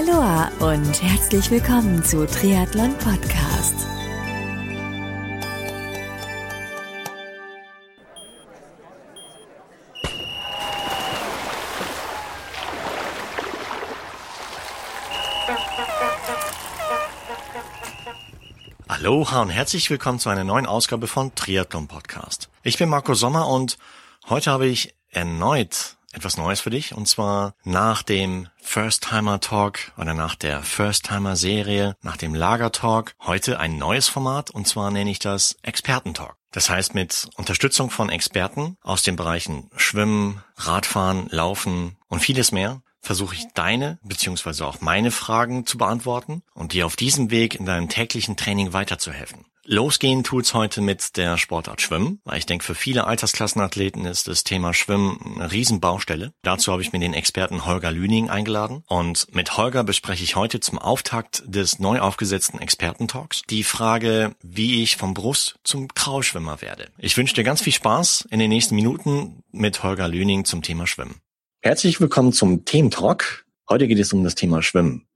Aloha und herzlich willkommen zu Triathlon Podcast. Aloha und herzlich willkommen zu einer neuen Ausgabe von Triathlon Podcast. Ich bin Marco Sommer und heute habe ich erneut etwas Neues für dich und zwar nach dem First Timer Talk oder nach der First Timer Serie, nach dem Lager Talk, heute ein neues Format und zwar nenne ich das Experten Talk. Das heißt mit Unterstützung von Experten aus den Bereichen Schwimmen, Radfahren, Laufen und vieles mehr versuche ich deine beziehungsweise auch meine Fragen zu beantworten und dir auf diesem Weg in deinem täglichen Training weiterzuhelfen. Losgehen tut's heute mit der Sportart Schwimmen, weil ich denke, für viele Altersklassenathleten ist das Thema Schwimmen eine Riesenbaustelle. Dazu habe ich mir den Experten Holger Lüning eingeladen und mit Holger bespreche ich heute zum Auftakt des neu aufgesetzten Expertentalks die Frage, wie ich vom Brust zum Kraulschwimmer werde. Ich wünsche dir ganz viel Spaß in den nächsten Minuten mit Holger Lüning zum Thema Schwimmen. Herzlich willkommen zum Thementalk. Heute geht es um das Thema Schwimmen.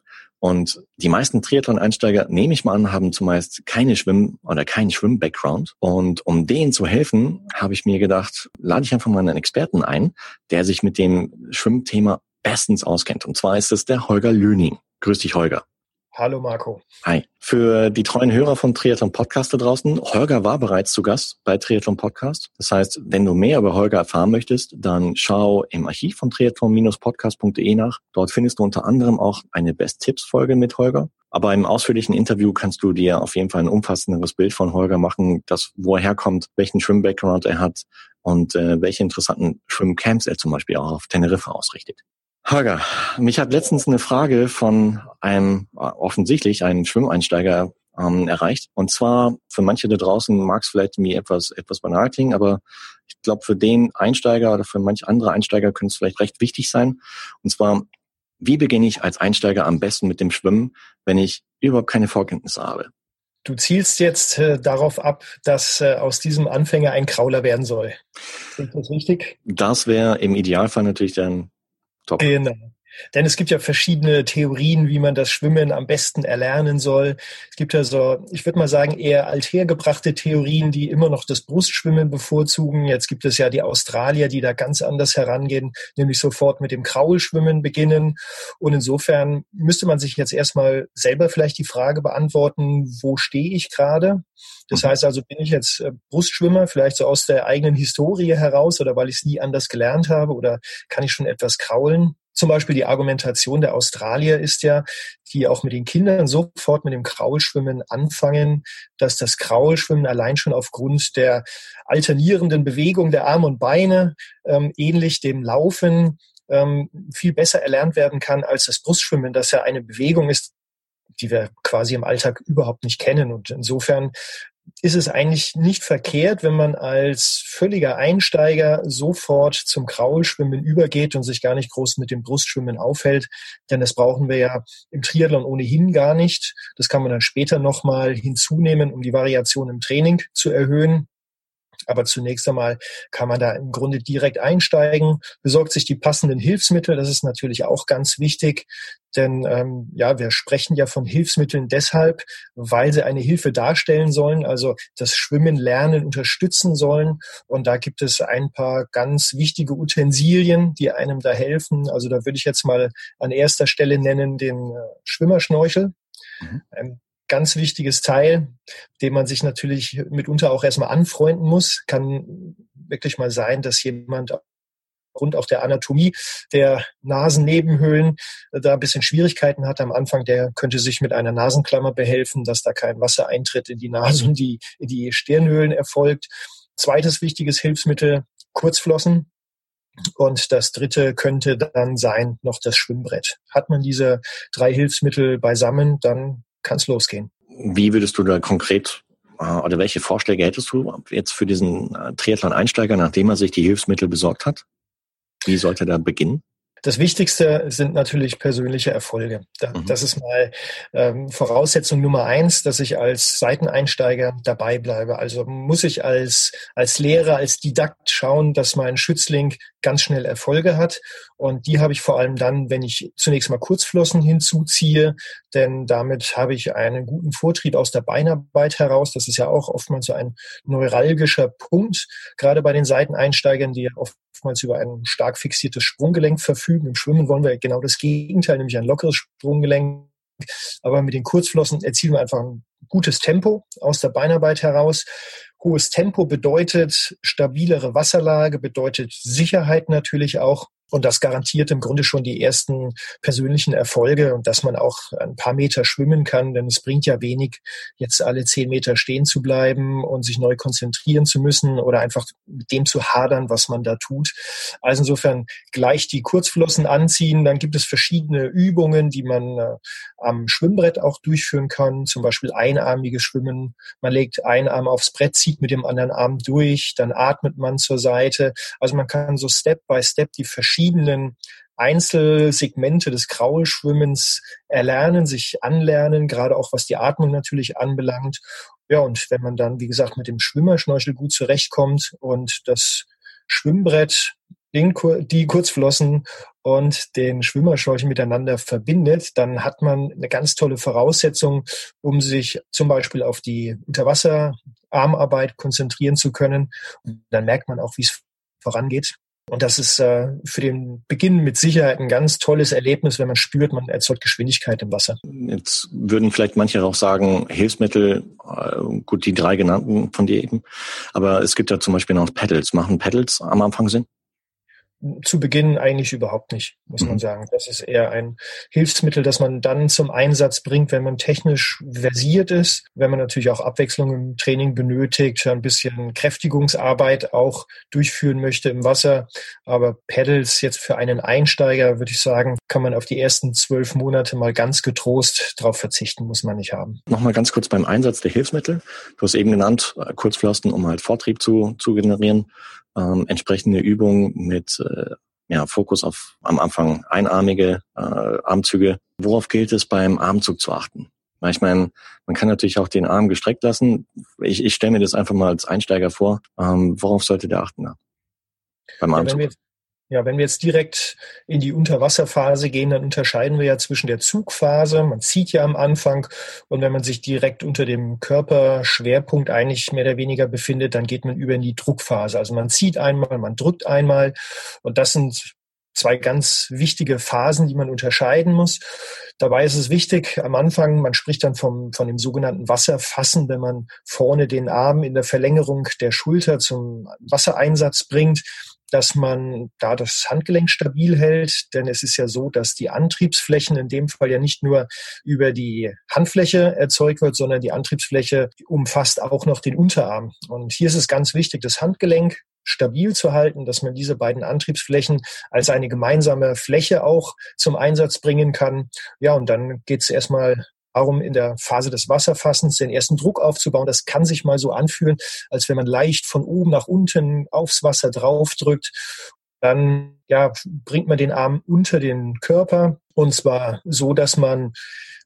Und die meisten Triathlon-Einsteiger, nehme ich mal an, haben zumeist keine Schwimm- oder keinen Schwimm-Background. Und um denen zu helfen, habe ich mir gedacht, lade ich einfach mal einen Experten ein, der sich mit dem Schwimmthema bestens auskennt. Und zwar ist es der Holger Löning. Grüß dich, Holger. Hallo Marco. Hi. Für die treuen Hörer von Triathlon Podcast da draußen, Holger war bereits zu Gast bei Triathlon Podcast. Das heißt, wenn du mehr über Holger erfahren möchtest, dann schau im Archiv von triathlon-podcast.de nach. Dort findest du unter anderem auch eine Best-Tipps-Folge mit Holger. Aber im ausführlichen Interview kannst du dir auf jeden Fall ein umfassenderes Bild von Holger machen, das, wo er herkommt, welchen Schwimm-Background er hat und äh, welche interessanten Schwimmcamps er zum Beispiel auch auf Teneriffa ausrichtet. Hager, mich hat letztens eine Frage von einem offensichtlich einem Schwimmeinsteiger ähm, erreicht. Und zwar für manche da draußen mag es vielleicht mir etwas etwas banal klingen, aber ich glaube für den Einsteiger oder für manche andere Einsteiger könnte es vielleicht recht wichtig sein. Und zwar, wie beginne ich als Einsteiger am besten mit dem Schwimmen, wenn ich überhaupt keine Vorkenntnisse habe? Du zielst jetzt äh, darauf ab, dass äh, aus diesem Anfänger ein Krauler werden soll. Ist das richtig? Das wäre im Idealfall natürlich dann Top. Genau. Denn es gibt ja verschiedene Theorien, wie man das Schwimmen am besten erlernen soll. Es gibt ja so, ich würde mal sagen, eher althergebrachte Theorien, die immer noch das Brustschwimmen bevorzugen. Jetzt gibt es ja die Australier, die da ganz anders herangehen, nämlich sofort mit dem Kraulschwimmen beginnen. Und insofern müsste man sich jetzt erstmal selber vielleicht die Frage beantworten, wo stehe ich gerade? Das mhm. heißt also, bin ich jetzt äh, Brustschwimmer, vielleicht so aus der eigenen Historie heraus oder weil ich es nie anders gelernt habe oder kann ich schon etwas kraulen? Zum Beispiel die Argumentation der Australier ist ja, die auch mit den Kindern sofort mit dem Kraulschwimmen anfangen, dass das Kraulschwimmen allein schon aufgrund der alternierenden Bewegung der Arme und Beine ähm, ähnlich dem Laufen ähm, viel besser erlernt werden kann als das Brustschwimmen, das ja eine Bewegung ist, die wir quasi im Alltag überhaupt nicht kennen. Und insofern ist es eigentlich nicht verkehrt, wenn man als völliger Einsteiger sofort zum Kraulschwimmen übergeht und sich gar nicht groß mit dem Brustschwimmen aufhält, denn das brauchen wir ja im Triathlon ohnehin gar nicht. Das kann man dann später nochmal hinzunehmen, um die Variation im Training zu erhöhen. Aber zunächst einmal kann man da im Grunde direkt einsteigen, besorgt sich die passenden Hilfsmittel. Das ist natürlich auch ganz wichtig, denn ähm, ja, wir sprechen ja von Hilfsmitteln deshalb, weil sie eine Hilfe darstellen sollen, also das Schwimmen lernen unterstützen sollen. Und da gibt es ein paar ganz wichtige Utensilien, die einem da helfen. Also da würde ich jetzt mal an erster Stelle nennen den äh, Schwimmerschnorchel. Mhm. Ein ganz wichtiges Teil, dem man sich natürlich mitunter auch erstmal anfreunden muss. Kann wirklich mal sein, dass jemand aufgrund auch der Anatomie der Nasennebenhöhlen da ein bisschen Schwierigkeiten hat am Anfang, der könnte sich mit einer Nasenklammer behelfen, dass da kein Wasser eintritt in die Nase und die, in die Stirnhöhlen erfolgt. Zweites wichtiges Hilfsmittel, Kurzflossen. Und das dritte könnte dann sein noch das Schwimmbrett. Hat man diese drei Hilfsmittel beisammen, dann kann es losgehen. Wie würdest du da konkret äh, oder welche Vorschläge hättest du jetzt für diesen äh, Triathlon-Einsteiger, nachdem er sich die Hilfsmittel besorgt hat? Wie sollte er da beginnen? Das Wichtigste sind natürlich persönliche Erfolge. Mhm. Das ist mal ähm, Voraussetzung Nummer eins, dass ich als Seiteneinsteiger dabei bleibe. Also muss ich als, als Lehrer, als Didakt schauen, dass mein Schützling ganz schnell Erfolge hat. Und die habe ich vor allem dann, wenn ich zunächst mal Kurzflossen hinzuziehe, denn damit habe ich einen guten Vortrieb aus der Beinarbeit heraus. Das ist ja auch oftmals so ein neuralgischer Punkt, gerade bei den Seiteneinsteigern, die ja oftmals über ein stark fixiertes Sprunggelenk verfügen. Im Schwimmen wollen wir genau das Gegenteil, nämlich ein lockeres Sprunggelenk. Aber mit den Kurzflossen erzielen wir einfach ein gutes Tempo aus der Beinarbeit heraus. Hohes Tempo bedeutet stabilere Wasserlage, bedeutet Sicherheit natürlich auch. Und das garantiert im Grunde schon die ersten persönlichen Erfolge und dass man auch ein paar Meter schwimmen kann, denn es bringt ja wenig, jetzt alle zehn Meter stehen zu bleiben und sich neu konzentrieren zu müssen oder einfach mit dem zu hadern, was man da tut. Also insofern gleich die Kurzflossen anziehen. Dann gibt es verschiedene Übungen, die man äh, am Schwimmbrett auch durchführen kann, zum Beispiel einarmiges Schwimmen. Man legt einen Arm aufs Brett, zieht mit dem anderen Arm durch, dann atmet man zur Seite. Also man kann so Step by Step die verschiedenen Einzelsegmente des Kraulschwimmens erlernen, sich anlernen, gerade auch was die Atmung natürlich anbelangt. Ja, und wenn man dann, wie gesagt, mit dem Schwimmerschnorchel gut zurechtkommt und das Schwimmbrett den, die Kurzflossen und den Schwimmerschnorchel miteinander verbindet, dann hat man eine ganz tolle Voraussetzung, um sich zum Beispiel auf die Unterwasserarmarbeit konzentrieren zu können. Und dann merkt man auch, wie es vorangeht. Und das ist äh, für den Beginn mit Sicherheit ein ganz tolles Erlebnis, wenn man spürt, man erzeugt Geschwindigkeit im Wasser. Jetzt würden vielleicht manche auch sagen, Hilfsmittel, äh, gut, die drei genannten von dir eben, aber es gibt ja zum Beispiel noch Pedals. Machen Pedals am Anfang Sinn? Zu Beginn eigentlich überhaupt nicht, muss man mhm. sagen. Das ist eher ein Hilfsmittel, das man dann zum Einsatz bringt, wenn man technisch versiert ist, wenn man natürlich auch Abwechslung im Training benötigt, ein bisschen Kräftigungsarbeit auch durchführen möchte im Wasser. Aber Pedals jetzt für einen Einsteiger, würde ich sagen, kann man auf die ersten zwölf Monate mal ganz getrost darauf verzichten, muss man nicht haben. Nochmal ganz kurz beim Einsatz der Hilfsmittel. Du hast eben genannt, äh, Kurzpflasten, um halt Vortrieb zu, zu generieren ähm, entsprechende Übungen mit äh, ja, Fokus auf am Anfang einarmige äh, Armzüge. Worauf gilt es beim Armzug zu achten? Ich meine, man kann natürlich auch den Arm gestreckt lassen. Ich, ich stelle mir das einfach mal als Einsteiger vor. Ähm, worauf sollte der achten da? Beim Armzug? Ja, ja, wenn wir jetzt direkt in die Unterwasserphase gehen, dann unterscheiden wir ja zwischen der Zugphase, man zieht ja am Anfang, und wenn man sich direkt unter dem Körperschwerpunkt eigentlich mehr oder weniger befindet, dann geht man über in die Druckphase. Also man zieht einmal, man drückt einmal, und das sind zwei ganz wichtige Phasen, die man unterscheiden muss. Dabei ist es wichtig, am Anfang, man spricht dann vom, von dem sogenannten Wasserfassen, wenn man vorne den Arm in der Verlängerung der Schulter zum Wassereinsatz bringt dass man da das Handgelenk stabil hält, denn es ist ja so, dass die Antriebsflächen in dem Fall ja nicht nur über die Handfläche erzeugt wird, sondern die Antriebsfläche umfasst auch noch den Unterarm. Und hier ist es ganz wichtig, das Handgelenk stabil zu halten, dass man diese beiden Antriebsflächen als eine gemeinsame Fläche auch zum Einsatz bringen kann. Ja, und dann geht es erstmal darum, in der Phase des Wasserfassens den ersten Druck aufzubauen. Das kann sich mal so anfühlen, als wenn man leicht von oben nach unten aufs Wasser draufdrückt. Dann ja, bringt man den Arm unter den Körper und zwar so, dass man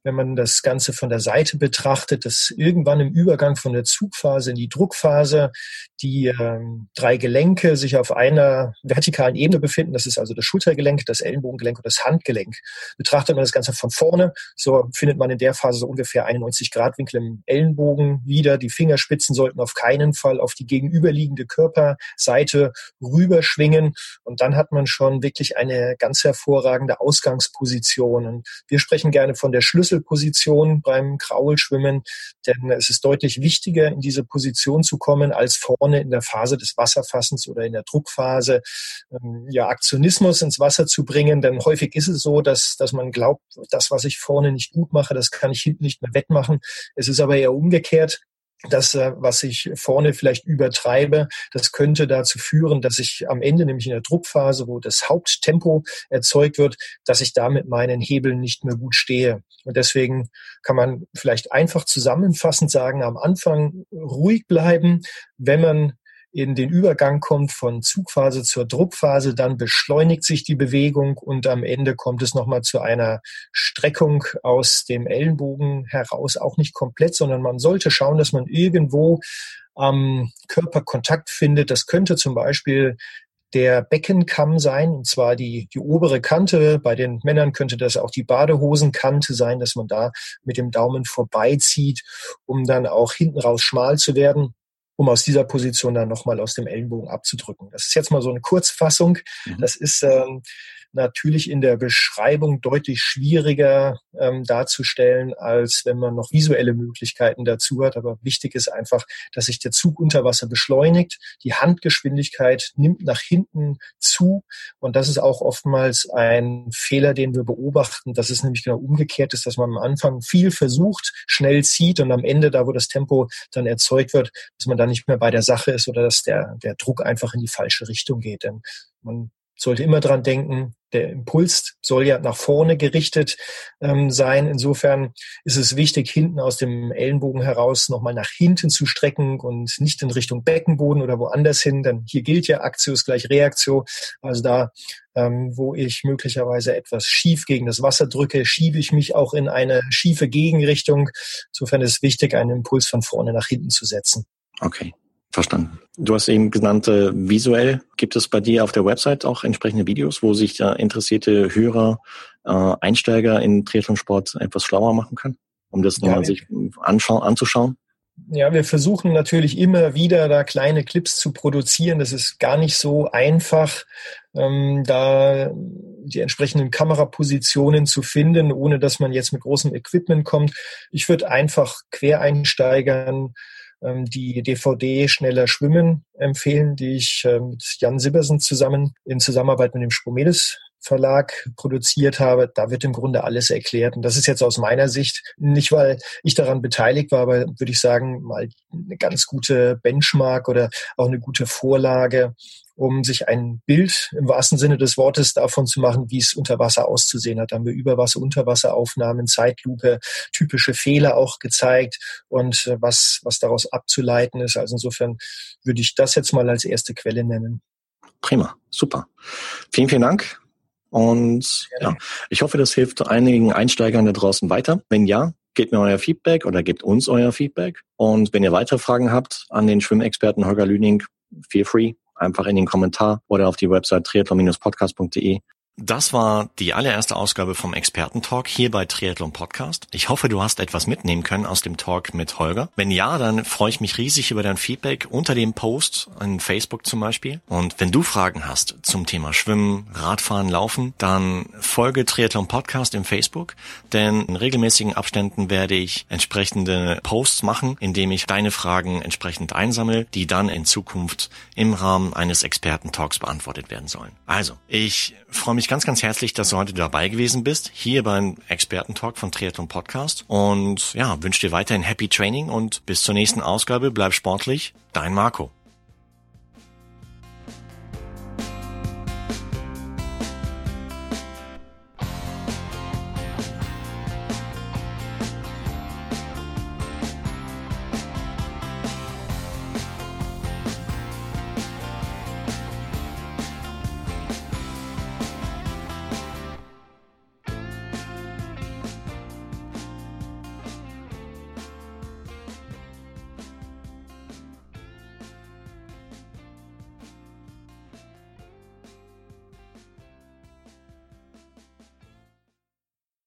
wenn man das Ganze von der Seite betrachtet, dass irgendwann im Übergang von der Zugphase in die Druckphase die ähm, drei Gelenke sich auf einer vertikalen Ebene befinden. Das ist also das Schultergelenk, das Ellenbogengelenk und das Handgelenk. Betrachtet man das Ganze von vorne, so findet man in der Phase so ungefähr 91 Grad Winkel im Ellenbogen wieder. Die Fingerspitzen sollten auf keinen Fall auf die gegenüberliegende Körperseite rüberschwingen. Und dann hat man schon wirklich eine ganz hervorragende Ausgangsposition. Und wir sprechen gerne von der Schlüssel Schlüsselposition beim Kraulschwimmen, denn es ist deutlich wichtiger, in diese Position zu kommen, als vorne in der Phase des Wasserfassens oder in der Druckphase ähm, ja Aktionismus ins Wasser zu bringen. Denn häufig ist es so, dass, dass man glaubt, das, was ich vorne nicht gut mache, das kann ich hinten nicht mehr wettmachen. Es ist aber eher umgekehrt das, äh, was ich vorne vielleicht übertreibe, das könnte dazu führen, dass ich am Ende, nämlich in der Druckphase, wo das Haupttempo erzeugt wird, dass ich da mit meinen Hebeln nicht mehr gut stehe. Und deswegen kann man vielleicht einfach zusammenfassend sagen, am Anfang ruhig bleiben, wenn man in den Übergang kommt von Zugphase zur Druckphase, dann beschleunigt sich die Bewegung und am Ende kommt es nochmal zu einer Streckung aus dem Ellenbogen heraus, auch nicht komplett, sondern man sollte schauen, dass man irgendwo am Körper Kontakt findet. Das könnte zum Beispiel der Beckenkamm sein, und zwar die, die obere Kante. Bei den Männern könnte das auch die Badehosenkante sein, dass man da mit dem Daumen vorbeizieht, um dann auch hinten raus schmal zu werden um aus dieser Position dann nochmal aus dem Ellenbogen abzudrücken. Das ist jetzt mal so eine Kurzfassung. Mhm. Das ist ähm, natürlich in der Beschreibung deutlich schwieriger ähm, darzustellen, als wenn man noch visuelle Möglichkeiten dazu hat. Aber wichtig ist einfach, dass sich der Zug unter Wasser beschleunigt. Die Handgeschwindigkeit nimmt nach hinten zu. Und das ist auch oftmals ein Fehler, den wir beobachten, dass es nämlich genau umgekehrt ist, dass man am Anfang viel versucht, schnell zieht und am Ende, da wo das Tempo dann erzeugt wird, dass man dann nicht mehr bei der Sache ist oder dass der, der Druck einfach in die falsche Richtung geht. Denn man sollte immer dran denken, der Impuls soll ja nach vorne gerichtet ähm, sein. Insofern ist es wichtig, hinten aus dem Ellenbogen heraus nochmal nach hinten zu strecken und nicht in Richtung Beckenboden oder woanders hin. Denn hier gilt ja Aktius gleich Reaktio. Also da, ähm, wo ich möglicherweise etwas schief gegen das Wasser drücke, schiebe ich mich auch in eine schiefe Gegenrichtung. Insofern ist es wichtig, einen Impuls von vorne nach hinten zu setzen. Okay. Verstanden. Du hast eben genannt, äh, visuell. Gibt es bei dir auf der Website auch entsprechende Videos, wo sich äh, interessierte Hörer, äh, Einsteiger in Triathlonsport etwas schlauer machen können, um das ja, nochmal sich anschauen, anzuschauen? Ja, wir versuchen natürlich immer wieder da kleine Clips zu produzieren. Das ist gar nicht so einfach, ähm, da die entsprechenden Kamerapositionen zu finden, ohne dass man jetzt mit großem Equipment kommt. Ich würde einfach Quereinsteigern ähm, die DVD Schneller Schwimmen empfehlen, die ich äh, mit Jan Sibbersen zusammen in Zusammenarbeit mit dem Spomedes Verlag produziert habe, da wird im Grunde alles erklärt. Und das ist jetzt aus meiner Sicht nicht, weil ich daran beteiligt war, aber würde ich sagen, mal eine ganz gute Benchmark oder auch eine gute Vorlage, um sich ein Bild im wahrsten Sinne des Wortes davon zu machen, wie es unter Wasser auszusehen hat. Da haben wir Überwasser, Unterwasseraufnahmen, Zeitlupe, typische Fehler auch gezeigt und äh, was, was daraus abzuleiten ist. Also insofern würde ich das jetzt mal als erste Quelle nennen. Prima, super. Vielen, vielen Dank. Und ja, ich hoffe, das hilft einigen Einsteigern da draußen weiter. Wenn ja, gebt mir euer Feedback oder gebt uns euer Feedback. Und wenn ihr weitere Fragen habt an den Schwimmexperten Holger Lüning, feel free, einfach in den Kommentar oder auf die Website triathlon-podcast.de. Das war die allererste Ausgabe vom Expertentalk hier bei Triathlon Podcast. Ich hoffe, du hast etwas mitnehmen können aus dem Talk mit Holger. Wenn ja, dann freue ich mich riesig über dein Feedback unter dem Post in Facebook zum Beispiel. Und wenn du Fragen hast zum Thema Schwimmen, Radfahren, Laufen, dann folge Triathlon Podcast im Facebook, denn in regelmäßigen Abständen werde ich entsprechende Posts machen, indem ich deine Fragen entsprechend einsammle, die dann in Zukunft im Rahmen eines Expertentalks beantwortet werden sollen. Also, ich freue mich ganz, ganz herzlich, dass du heute dabei gewesen bist, hier beim Expertentalk von Triathlon Podcast. Und ja, wünsche dir weiterhin Happy Training und bis zur nächsten Ausgabe. Bleib sportlich. Dein Marco.